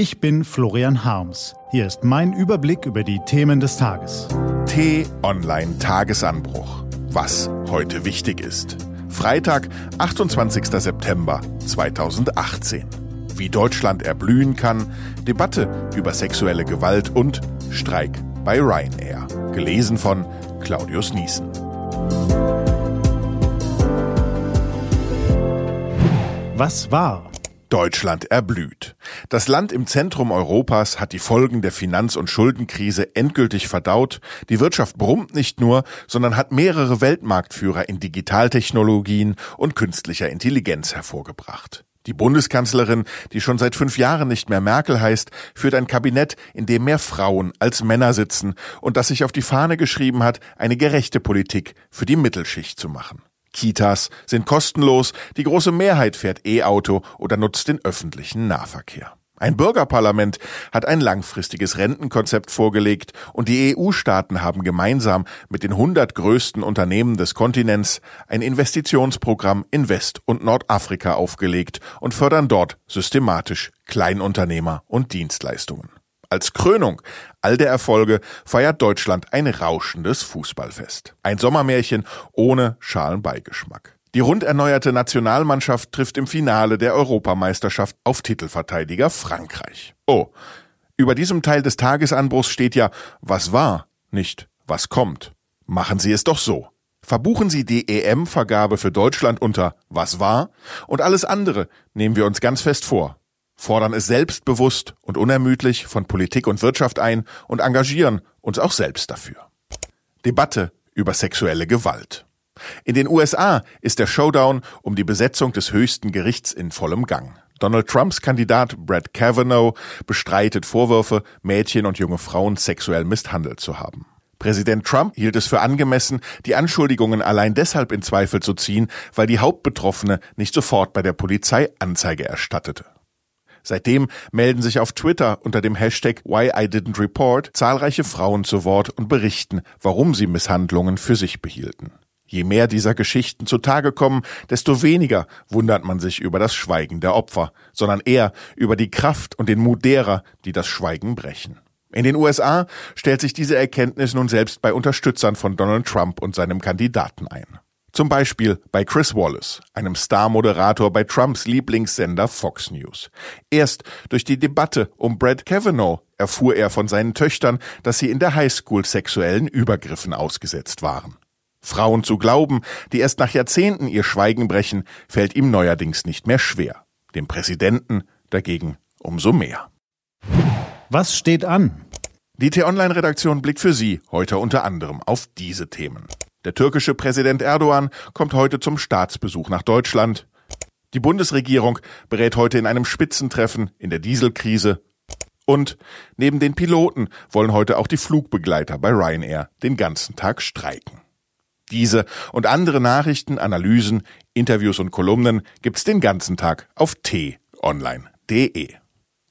Ich bin Florian Harms. Hier ist mein Überblick über die Themen des Tages. T-Online Tagesanbruch. Was heute wichtig ist. Freitag, 28. September 2018. Wie Deutschland erblühen kann, Debatte über sexuelle Gewalt und Streik bei Ryanair. Gelesen von Claudius Niesen. Was war? Deutschland erblüht. Das Land im Zentrum Europas hat die Folgen der Finanz- und Schuldenkrise endgültig verdaut. Die Wirtschaft brummt nicht nur, sondern hat mehrere Weltmarktführer in Digitaltechnologien und künstlicher Intelligenz hervorgebracht. Die Bundeskanzlerin, die schon seit fünf Jahren nicht mehr Merkel heißt, führt ein Kabinett, in dem mehr Frauen als Männer sitzen und das sich auf die Fahne geschrieben hat, eine gerechte Politik für die Mittelschicht zu machen. Kitas sind kostenlos, die große Mehrheit fährt E-Auto oder nutzt den öffentlichen Nahverkehr. Ein Bürgerparlament hat ein langfristiges Rentenkonzept vorgelegt und die EU-Staaten haben gemeinsam mit den 100 größten Unternehmen des Kontinents ein Investitionsprogramm in West- und Nordafrika aufgelegt und fördern dort systematisch Kleinunternehmer und Dienstleistungen. Als Krönung all der Erfolge feiert Deutschland ein rauschendes Fußballfest. Ein Sommermärchen ohne Schalenbeigeschmack. Die rund erneuerte Nationalmannschaft trifft im Finale der Europameisterschaft auf Titelverteidiger Frankreich. Oh, über diesem Teil des Tagesanbruchs steht ja, was war, nicht was kommt. Machen Sie es doch so. Verbuchen Sie die EM-Vergabe für Deutschland unter was war und alles andere nehmen wir uns ganz fest vor fordern es selbstbewusst und unermüdlich von Politik und Wirtschaft ein und engagieren uns auch selbst dafür. Debatte über sexuelle Gewalt. In den USA ist der Showdown um die Besetzung des höchsten Gerichts in vollem Gang. Donald Trumps Kandidat Brett Kavanaugh bestreitet Vorwürfe, Mädchen und junge Frauen sexuell misshandelt zu haben. Präsident Trump hielt es für angemessen, die Anschuldigungen allein deshalb in Zweifel zu ziehen, weil die Hauptbetroffene nicht sofort bei der Polizei Anzeige erstattete. Seitdem melden sich auf Twitter unter dem Hashtag Why I Didn't Report zahlreiche Frauen zu Wort und berichten, warum sie Misshandlungen für sich behielten. Je mehr dieser Geschichten zutage kommen, desto weniger wundert man sich über das Schweigen der Opfer, sondern eher über die Kraft und den Mut derer, die das Schweigen brechen. In den USA stellt sich diese Erkenntnis nun selbst bei Unterstützern von Donald Trump und seinem Kandidaten ein. Zum Beispiel bei Chris Wallace, einem Star-Moderator bei Trumps Lieblingssender Fox News. Erst durch die Debatte um Brad Kavanaugh erfuhr er von seinen Töchtern, dass sie in der Highschool sexuellen Übergriffen ausgesetzt waren. Frauen zu glauben, die erst nach Jahrzehnten ihr Schweigen brechen, fällt ihm neuerdings nicht mehr schwer. Dem Präsidenten dagegen umso mehr. Was steht an? Die T-Online-Redaktion blickt für Sie heute unter anderem auf diese Themen. Der türkische Präsident Erdogan kommt heute zum Staatsbesuch nach Deutschland. Die Bundesregierung berät heute in einem Spitzentreffen in der Dieselkrise. Und neben den Piloten wollen heute auch die Flugbegleiter bei Ryanair den ganzen Tag streiken. Diese und andere Nachrichten, Analysen, Interviews und Kolumnen gibt's den ganzen Tag auf t-online.de.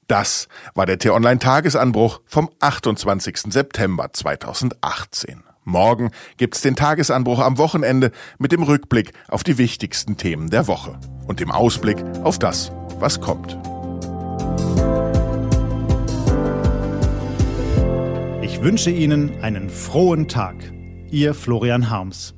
Das war der T-Online Tagesanbruch vom 28. September 2018. Morgen gibt's den Tagesanbruch am Wochenende mit dem Rückblick auf die wichtigsten Themen der Woche und dem Ausblick auf das, was kommt. Ich wünsche Ihnen einen frohen Tag. Ihr Florian Harms.